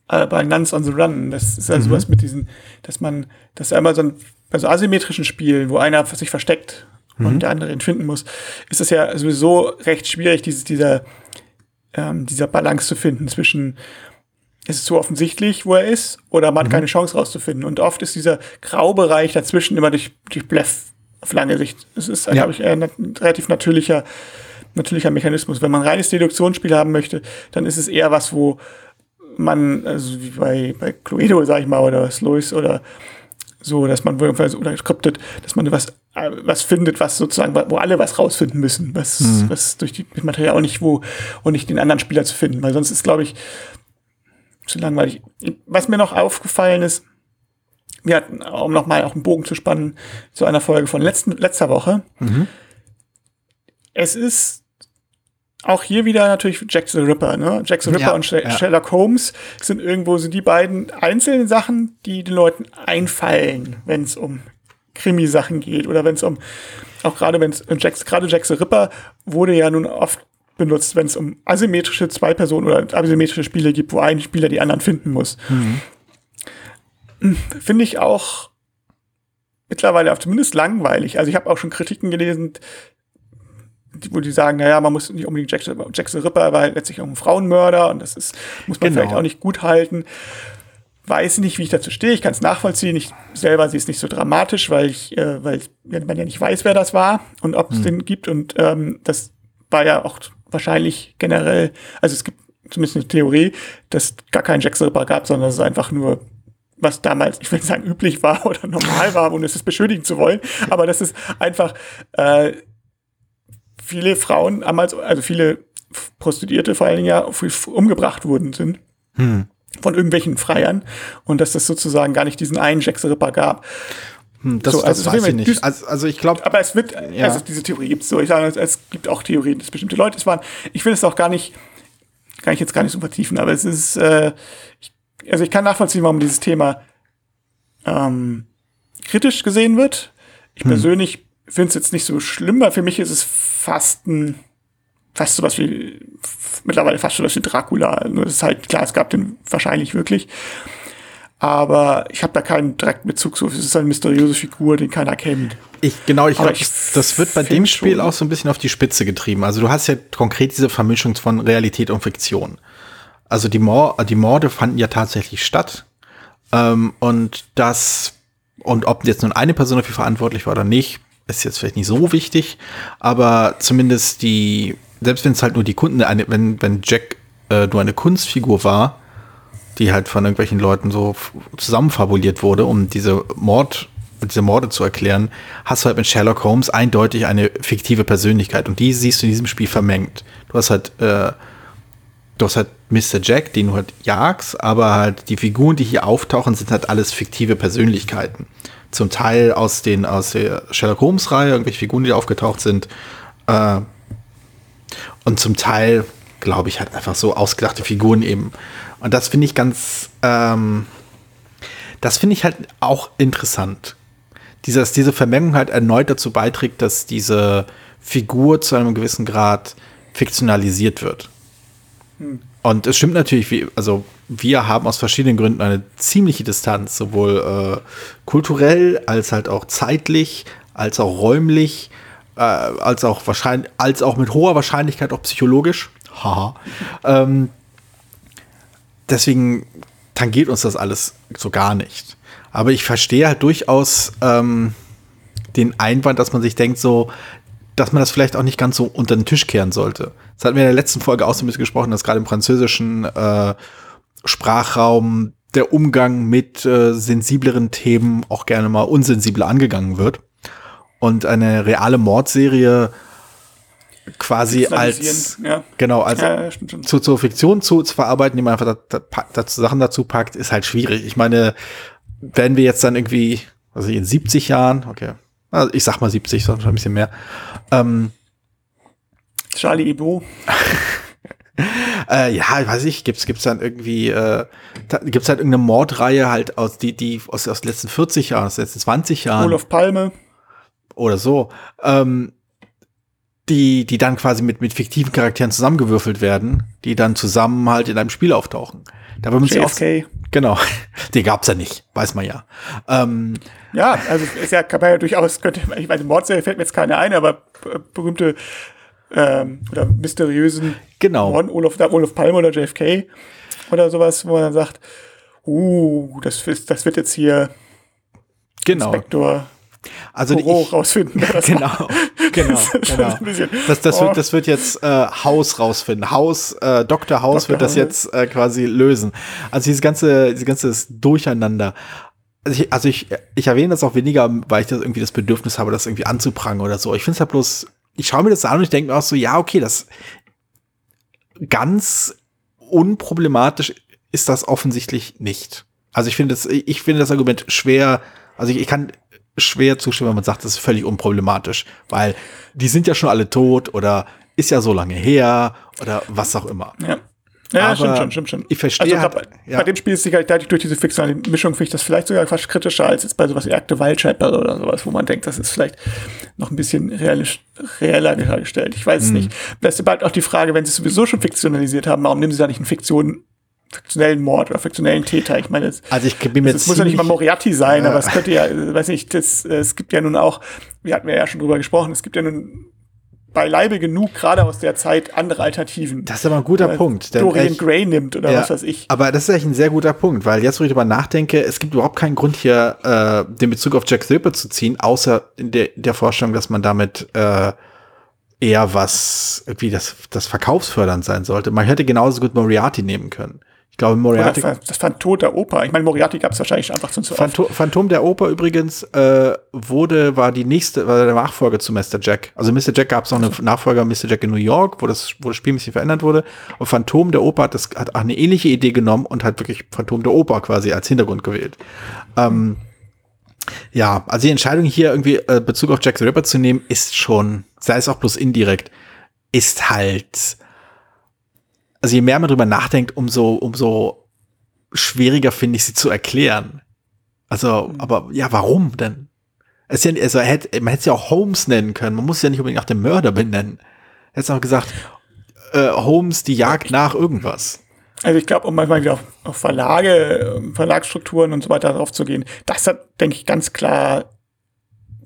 äh, bei Nuns on the Run. Das ist ja mhm. sowas mit diesen, dass man, dass einmal so ein bei so asymmetrischen Spielen, wo einer sich versteckt mhm. und der andere ihn finden muss, ist es ja sowieso recht schwierig, dieses, dieser, ähm, dieser Balance zu finden zwischen ist es zu offensichtlich, wo er ist, oder man hat keine Chance rauszufinden. Und oft ist dieser Graubereich dazwischen immer durch, durch Bluff auf lange Sicht. Es ist, Ja. glaube ich, eher ein relativ natürlicher, natürlicher Mechanismus. Wenn man ein reines Deduktionsspiel haben möchte, dann ist es eher was, wo man, also wie bei, bei Cluedo, sag ich mal, oder Slois oder so, dass man jedenfalls oder Cryptid, dass man was, äh, was findet, was sozusagen, wo alle was rausfinden müssen, was, was durch die mit Material auch nicht wo und nicht den anderen Spieler zu finden, weil sonst ist, glaube ich, zu langweilig. Was mir noch aufgefallen ist, wir hatten, um nochmal auch einen Bogen zu spannen, zu einer Folge von letzten, letzter Woche. Es ist auch hier wieder natürlich Jack the Ripper, ne? Jack the Ripper Ja, und Sh ja. Sherlock Holmes sind irgendwo, sind die beiden einzelnen Sachen, die den Leuten einfallen, wenn es um Krimi-Sachen geht oder wenn es um, auch gerade wenn es, Jack, gerade Jack the Ripper wurde ja nun oft benutzt, wenn es um asymmetrische zwei Personen oder asymmetrische Spiele gibt, wo ein Spieler die anderen finden muss. Finde ich auch mittlerweile auch zumindest langweilig. Also ich habe auch schon Kritiken gelesen, wo die sagen, naja, man muss nicht unbedingt Jack, Jack the Ripper, weil letztlich auch ein Frauenmörder und das ist, muss man Genau. vielleicht auch nicht gut halten. Weiß nicht, wie ich dazu stehe. Ich kann es nachvollziehen. Ich selber sehe es nicht so dramatisch, weil ich, äh, weil man ja nicht weiß, wer das war und ob es den gibt. Und ähm, das war ja auch wahrscheinlich generell, also es gibt zumindest eine Theorie, dass gar keinen Jack the Ripper gab, sondern es ist einfach nur was damals, ich will nicht sagen, üblich war oder normal war, ohne es beschönigen zu wollen, aber das ist einfach äh, viele Frauen damals, also viele Prostituierte vor allen Dingen ja umgebracht wurden sind von irgendwelchen Freiern und dass das sozusagen gar nicht diesen einen Jack the Ripper gab. Hm, das So, also das weiß ich nicht. Also, also ich glaube, Aber es wird, Ja. also diese Theorie gibt es so. Ich sage, es- gibt auch Theorien, dass bestimmte Leute es waren. Ich will es auch gar nicht, kann ich jetzt gar nicht so vertiefen, aber es ist, äh, ich, also ich kann nachvollziehen, warum dieses Thema ähm, kritisch gesehen wird. Ich persönlich finde es jetzt nicht so schlimm, weil für mich ist es fast ein, fast sowas wie, mittlerweile fast sowas wie Dracula. Nur das ist halt, klar, es gab den wahrscheinlich wirklich. Aber ich habe da keinen direkten Bezug zu. Es ist eine mysteriöse Figur, den keiner kennt. Ich, genau, ich glaube, das wird bei dem Spiel schon- auch so ein bisschen auf die Spitze getrieben. Also du hast ja konkret diese Vermischung von Realität und Fiktion. Also die, Mor die Morde fanden ja tatsächlich statt. Ähm, und das, und ob jetzt nun eine Person dafür verantwortlich war oder nicht, ist jetzt vielleicht nicht so wichtig. Aber zumindest die, selbst wenn es halt nur die Kunden, eine, wenn, wenn Jack äh, nur eine Kunstfigur war, die halt von irgendwelchen Leuten so zusammenfabuliert wurde, um diese Mord, diese Morde zu erklären, hast du halt mit Sherlock Holmes eindeutig eine fiktive Persönlichkeit und die siehst du in diesem Spiel vermengt. Du hast halt, äh, du hast halt Mr. Jack, den du halt jagst, aber halt die Figuren, die hier auftauchen, sind halt alles fiktive Persönlichkeiten. Zum Teil aus den, aus der Sherlock Holmes Reihe, irgendwelche Figuren, die aufgetaucht sind, äh, und zum Teil, glaube ich, halt einfach so ausgedachte Figuren eben. Und das finde ich ganz, ähm, das finde ich halt auch interessant. Dieses, diese Vermengung halt erneut dazu beiträgt, dass diese Figur zu einem gewissen Grad fiktionalisiert wird. Und es stimmt natürlich, wie, also wir haben aus verschiedenen Gründen eine ziemliche Distanz, sowohl äh, kulturell als halt auch zeitlich, als auch räumlich, äh, als auch wahrscheinlich, als auch mit hoher Wahrscheinlichkeit auch psychologisch. Haha. ähm, deswegen tangiert uns das alles so gar nicht. Aber ich verstehe halt durchaus ähm, den Einwand, dass man sich denkt, so, dass man das vielleicht auch nicht ganz so unter den Tisch kehren sollte. Das hatten wir in der letzten Folge auch so ein bisschen gesprochen, dass gerade im französischen äh, Sprachraum der Umgang mit äh, sensibleren Themen auch gerne mal unsensibler angegangen wird. Und eine reale Mordserie quasi als ja. genau als Ja, ja, stimmt schon. zu, zur Fiktion zu, zu verarbeiten, die man einfach da, da, dazu, Sachen dazu packt, ist halt schwierig. Ich meine, wenn wir jetzt dann irgendwie, also in 70 Jahren, okay, also ich sag mal 70, sonst ein bisschen mehr, ähm, Charlie Hebdo. äh, ja, weiß ich, gibt's gibt's dann irgendwie, äh, da, gibt's halt irgendeine Mordreihe halt aus die die aus, aus den letzten 40 Jahren, aus den letzten 20 Jahren Olaf Palme. oder so, ähm, die, die dann quasi mit, mit fiktiven Charakteren zusammengewürfelt werden, die dann zusammen halt in einem Spiel auftauchen. Da würde man sich auch, JFK. genau, die gab's ja nicht, weiß man ja. Ähm, Ja, also ist ja, kann man ja durchaus, könnte, ich meine, Mordserie fällt mir jetzt keine ein, aber berühmte ähm, oder mysteriösen Genau. Morden, Olaf, Olaf Palme oder JFK oder sowas, wo man dann sagt, uh, das, ist- das wird jetzt hier Genau. Inspektor Also die- Poirot rausfinden. Genau, war. genau, Das genau. Das, das, Oh. wird, das wird jetzt äh, Haus rausfinden. Haus, äh, Dr. Haus Dr. wird das jetzt äh, quasi lösen. Also dieses ganze, dieses ganze Durcheinander. Also ich, also ich, ich erwähne das auch weniger, weil ich das irgendwie das Bedürfnis habe, das irgendwie anzuprangern oder so. Ich finde es halt bloß, ich schaue mir das an und ich denke mir auch so, ja, okay, das ganz unproblematisch ist das offensichtlich nicht. Also ich finde das, ich finde das Argument schwer, also ich, ich kann schwer zustimmen, wenn man sagt, das ist völlig unproblematisch, weil die sind ja schon alle tot oder ist ja so lange her oder was auch immer. Ja. Ja, Aber stimmt schon, stimmt schon. ich verstehe Also, halt- bei, ja. bei dem Spiel ist sicherlich dadurch durch diese fiktionale Mischung finde ich das vielleicht sogar fast kritischer als jetzt bei sowas wie Akte Wildscheiper oder sowas, wo man denkt, das ist vielleicht noch ein bisschen realisch, reeller dargestellt. Ich weiß es Hm. nicht. Das ist bald auch die Frage, wenn sie es sowieso schon fiktionalisiert haben, warum nehmen sie da nicht einen Fiktion, fiktionellen Mord oder fiktionellen Täter? Ich meine, es, Also ich bin mir es muss ja nicht mal Moriarty sein, Ja. aber es könnte ja, äh, weiß nicht, das, äh, es gibt ja nun auch, wir hatten ja schon drüber gesprochen, es gibt ja nun beileibe genug, gerade aus der Zeit, andere Alternativen. Das ist aber ein guter Äh, Punkt. Dorian ich- Gray nimmt oder Ja, was weiß ich. Aber das ist eigentlich ein sehr guter Punkt, weil jetzt, wo ich darüber nachdenke, es gibt überhaupt keinen Grund hier, äh, den Bezug auf Jack Silver zu ziehen, außer in der, der Vorstellung, dass man damit äh, eher was, irgendwie das, das verkaufsfördernd sein sollte. Man hätte genauso gut Moriarty nehmen können. Ich glaube, Oder Moriarty. das, das Phantom der Oper. Ich meine, Moriarty gab es wahrscheinlich einfach zu oft. Phantom, Phantom der Oper übrigens äh, wurde, war die nächste, war der Nachfolger zu Mr. Jack. Also Mr. Jack gab es noch eine Nachfolger Mr. Jack in New York, wo das, wo das Spiel ein bisschen verändert wurde. Und Phantom der Oper hat, das, hat auch eine ähnliche Idee genommen und hat wirklich Phantom der Oper quasi als Hintergrund gewählt. Ähm, ja, also die Entscheidung hier irgendwie äh, Bezug auf Jack the Ripper zu nehmen, ist schon, sei es auch bloß indirekt, ist halt, also je mehr man drüber nachdenkt, umso, umso schwieriger finde ich sie zu erklären. Also, aber ja, warum denn? Es ja, also hätte, man hätte es ja auch Holmes nennen können. Man muss es ja nicht unbedingt nach dem Mörder benennen. Hätte auch gesagt, äh, Holmes, die Jagd nach irgendwas. Also ich glaube, um mal wieder auf, auf Verlage, Verlagsstrukturen und so weiter drauf zu gehen, das hat, denke ich, ganz klar,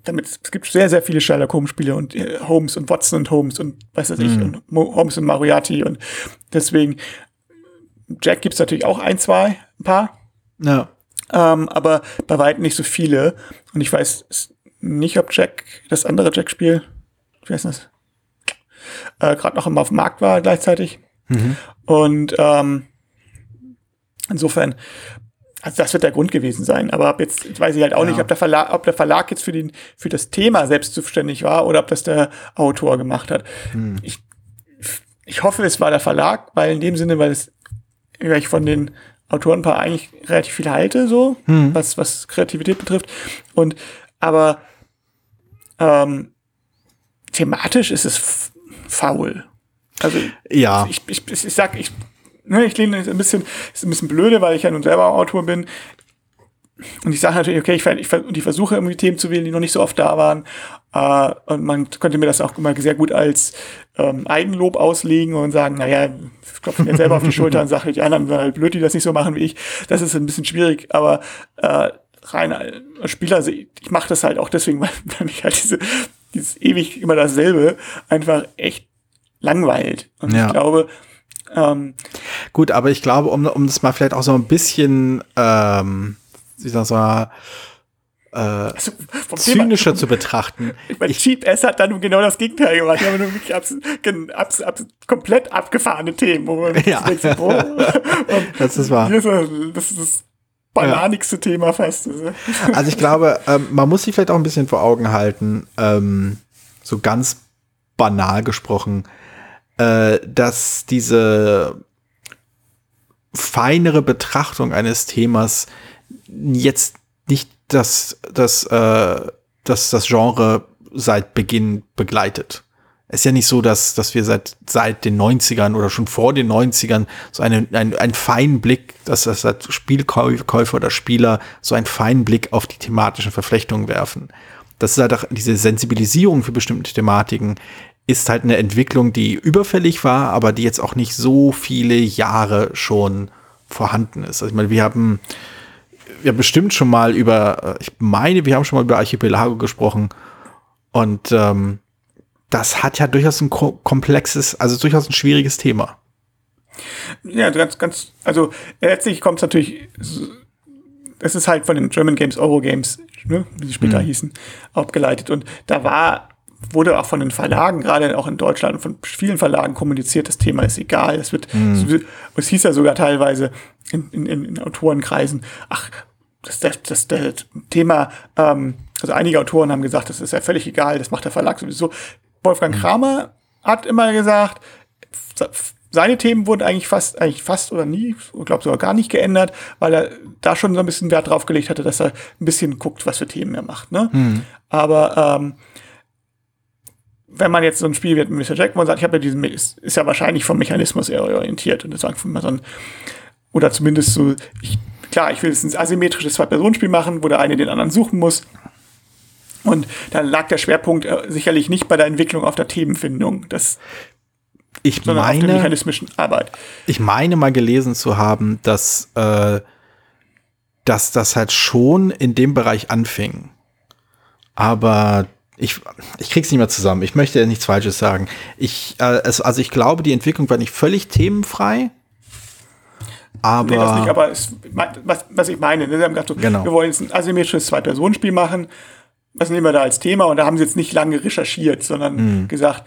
damit es gibt sehr, sehr viele Sherlock Holmes Spiele und äh, Holmes und Watson und Holmes und weiß was ich und Mo Holmes und Moriarty und deswegen Jack gibt's natürlich auch ein, zwei, ein paar, Ja. ähm, aber bei weitem nicht so viele. Und ich weiß nicht, ob Jack, das andere Jack-Spiel, wie heißt das? Äh, gerade noch immer auf dem Markt war gleichzeitig. Und ähm, insofern, also das wird der Grund gewesen sein. Aber ab jetzt weiß ich halt auch Ja. nicht, ob der Verlag, ob der Verlag jetzt für den für das Thema selbst zuständig war oder ob das der Autor gemacht hat. Ich, ich hoffe, es war der Verlag, weil in dem Sinne, weil es weil ich von den Autorenpaar eigentlich relativ viel halte, so, was, was Kreativität betrifft. Und aber ähm, thematisch ist es faul. Also Ja. ich, ich, ich sag, ich, ne, ich lehne ein bisschen, ist ein bisschen blöde, weil ich ja nun selber Autor bin. Und ich sage natürlich, okay, ich, ich, und ich versuche irgendwie Themen zu wählen, die noch nicht so oft da waren. Äh, und man könnte mir das auch immer sehr gut als ähm, Eigenlob auslegen und sagen, naja, ich klopfe mir selber auf die Schulter und sage, die anderen sind halt blöd, die das nicht so machen wie ich. Das ist ein bisschen schwierig, aber äh, rein als Spieler, also ich, ich mache das halt auch deswegen, weil, weil mich halt diese, dieses ewig immer dasselbe einfach echt langweilt. Und Ja. ich glaube, ähm, Gut, aber ich glaube, um, um das mal vielleicht auch so ein bisschen, ähm, wie soll ich sagen, äh, also vom Thema, zynischer zu betrachten. Ich meine, Cheap S hat dann genau das Gegenteil gemacht. Die haben nur wirklich abs abs abs komplett abgefahrene Themen, wo man Ja. denkt, so, Das ist wahr. ist das, ist das bananigste Thema fast. Also ich glaube, ähm, man muss sich vielleicht auch ein bisschen vor Augen halten, ähm, so ganz banal gesprochen, äh, dass diese feinere Betrachtung eines Themas jetzt nicht das, das, äh, das, das Genre seit Beginn begleitet. Es ist ja nicht so, dass, dass wir seit, seit den 90ern oder schon vor den 90ern so einen, einen, einen feinen Blick, dass das als Spielkäufer oder Spieler so einen feinen Blick auf die thematischen Verflechtungen werfen. Das ist halt auch diese Sensibilisierung für bestimmte Thematiken ist halt eine Entwicklung, die überfällig war, aber die jetzt auch nicht so viele Jahre schon vorhanden ist. Also ich meine, wir haben, wir haben bestimmt schon mal über, äh, ich meine, wir haben schon mal über Archipelago gesprochen und ähm, das hat ja durchaus ein komplexes, also durchaus ein schwieriges Thema. Ja, ganz, ganz, also letztlich kommt es natürlich, es ist halt von den German Games, Euro Games, ne, wie sie später mhm. hießen, abgeleitet. Und da war, wurde auch von den Verlagen, gerade auch in Deutschland, von vielen Verlagen kommuniziert, das Thema ist egal. Es wird, mhm. es hieß ja sogar teilweise in, in, in Autorenkreisen, ach, das, das, das, das Thema, ähm, also einige Autoren haben gesagt, das ist ja völlig egal, das macht der Verlag sowieso. Wolfgang mhm. Kramer hat immer gesagt, seine Themen wurden eigentlich fast, eigentlich fast oder nie, ich glaube sogar gar nicht geändert, weil er da schon so ein bisschen Wert drauf gelegt hatte, dass er ein bisschen guckt, was für Themen er macht. Ne? Mhm. Aber ähm, wenn man jetzt so ein Spiel wird mit Mr. Jack, man sagt, ich habe ja diesen, ist, ist, ja wahrscheinlich vom Mechanismus eher orientiert und das einfach mal so ein, oder zumindest so, ich, klar, ich will jetzt ein asymmetrisches Zwei-Personen-Spiel machen, wo der eine den anderen suchen muss. Und da lag der Schwerpunkt äh, sicherlich nicht bei der Entwicklung auf der Themenfindung. Das ich meine, mechanistischen Arbeit. Ich meine mal gelesen zu haben, dass, äh, dass das halt schon in dem Bereich anfing. Aber ich, ich krieg's nicht mehr zusammen. Ich möchte ja nichts Falsches sagen. Ich, äh, es, also ich glaube, die Entwicklung war nicht völlig themenfrei. Aber, nee, das nicht, aber es, was, was ich meine, ne, sie haben gesagt, so, genau. wir wollen jetzt ein asymmetrisches Zwei-Personen-Spiel machen. Was nehmen wir da als Thema? Und da haben sie jetzt nicht lange recherchiert, sondern mhm. gesagt,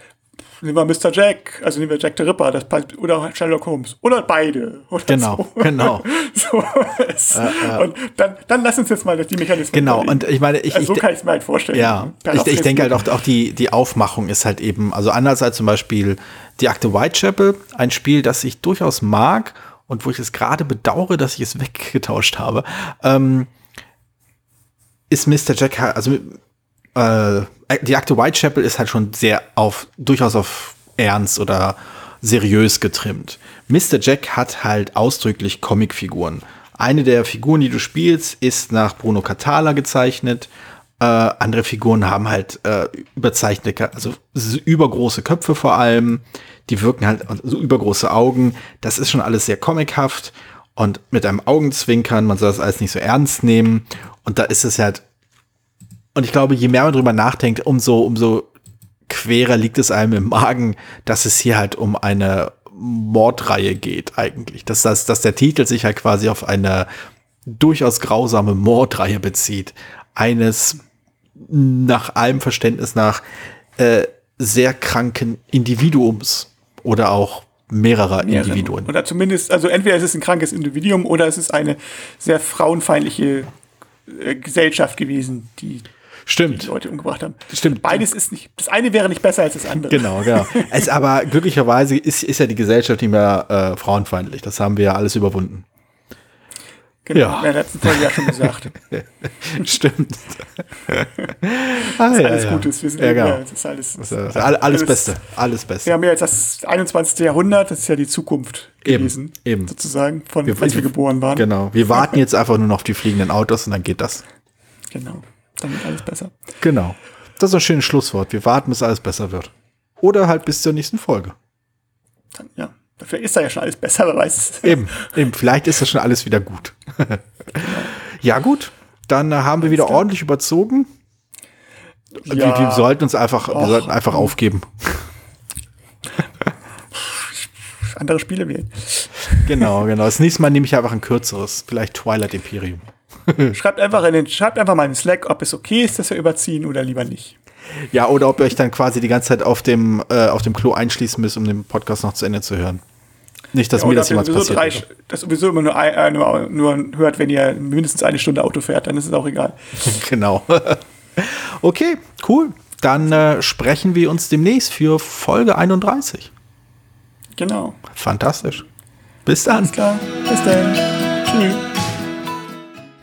nehmen wir Mr. Jack, also nehmen wir Jack the Ripper, das passt, oder Sherlock Holmes, oder beide. Oder genau, so. genau. so äh, äh. Und dann, dann lass uns jetzt mal die Mechanismen. Genau, und ich meine, ich, also so kann ich es mir halt vorstellen. Ja, ich, ich denke halt auch, auch die, die Aufmachung ist halt eben, also anders als zum Beispiel die Akte Whitechapel, ein Spiel, das ich durchaus mag und wo ich es gerade bedauere, dass ich es weggetauscht habe, ähm, ist Mr. Jack, also äh, die Akte Whitechapel ist halt schon sehr auf, durchaus auf ernst oder seriös getrimmt. Mr. Jack hat halt ausdrücklich Comicfiguren. Eine der Figuren, die du spielst, ist nach Bruno Catala gezeichnet. Äh, andere Figuren haben halt äh, überzeichnete, also übergroße Köpfe vor allem. Die wirken halt so also übergroße Augen. Das ist schon alles sehr comichaft und mit einem Augenzwinkern. Man soll das alles nicht so ernst nehmen. Und da ist es halt und ich glaube, je mehr man drüber nachdenkt, umso, umso querer liegt es einem im Magen, dass es hier halt um eine Mordreihe geht eigentlich. Dass, das, dass der Titel sich halt quasi auf eine durchaus grausame Mordreihe bezieht. Eines nach allem Verständnis nach äh, sehr kranken Individuums oder auch mehrerer Mehrere. Individuen. Oder zumindest, also entweder ist es ein krankes Individuum oder es ist eine sehr frauenfeindliche äh, Gesellschaft gewesen, die Stimmt. die Leute umgebracht haben. Stimmt. Beides ist nicht, das eine wäre nicht besser als das andere. Genau, genau. es, aber glücklicherweise ist, ist ja die Gesellschaft nicht mehr äh, frauenfeindlich. Das haben wir ja alles überwunden. Genau, ja. in der letzten Folge ja schon gesagt. Stimmt. ah, ist ja, alles ja. Gutes. Wir sind ja, genau. das ist alles, das ist alles, alles Beste. Alles Beste. Wir haben ja jetzt das 21. Jahrhundert, das ist ja die Zukunft gewesen. Eben. Sozusagen, von wir, als wir geboren waren. Genau. Wir warten jetzt einfach nur noch auf die fliegenden Autos und dann geht das. Genau. Dann wird alles besser. Genau. Das ist ein schönes Schlusswort. Wir warten, bis alles besser wird. Oder halt bis zur nächsten Folge. Dann, ja. Vielleicht ist da ja schon alles besser, wer weiß. Eben, eben. Vielleicht ist das schon alles wieder gut. ja, gut. Dann haben wir wieder klar. ordentlich überzogen. Ja. Wir, wir, sollten uns einfach, Och. wir sollten einfach aufgeben. Andere Spiele wählen. Genau, genau. Das nächste Mal nehme ich einfach ein kürzeres. Vielleicht Twilight Imperium. Schreibt einfach in den, schreibt einfach mal in den Slack, ob es okay ist, dass wir überziehen oder lieber nicht. Ja, oder ob ihr euch dann quasi die ganze Zeit auf dem, äh, auf dem Klo einschließen müsst, um den Podcast noch zu Ende zu hören. Nicht, dass ja, mir das jemals passiert. Drei, das sowieso immer nur, ein, nur, nur hört, wenn ihr mindestens eine Stunde Auto fährt, dann ist es auch egal. genau. okay, cool. Dann äh, sprechen wir uns demnächst für Folge 31. Genau. Fantastisch. Bis dann. Alles klar. Bis dann.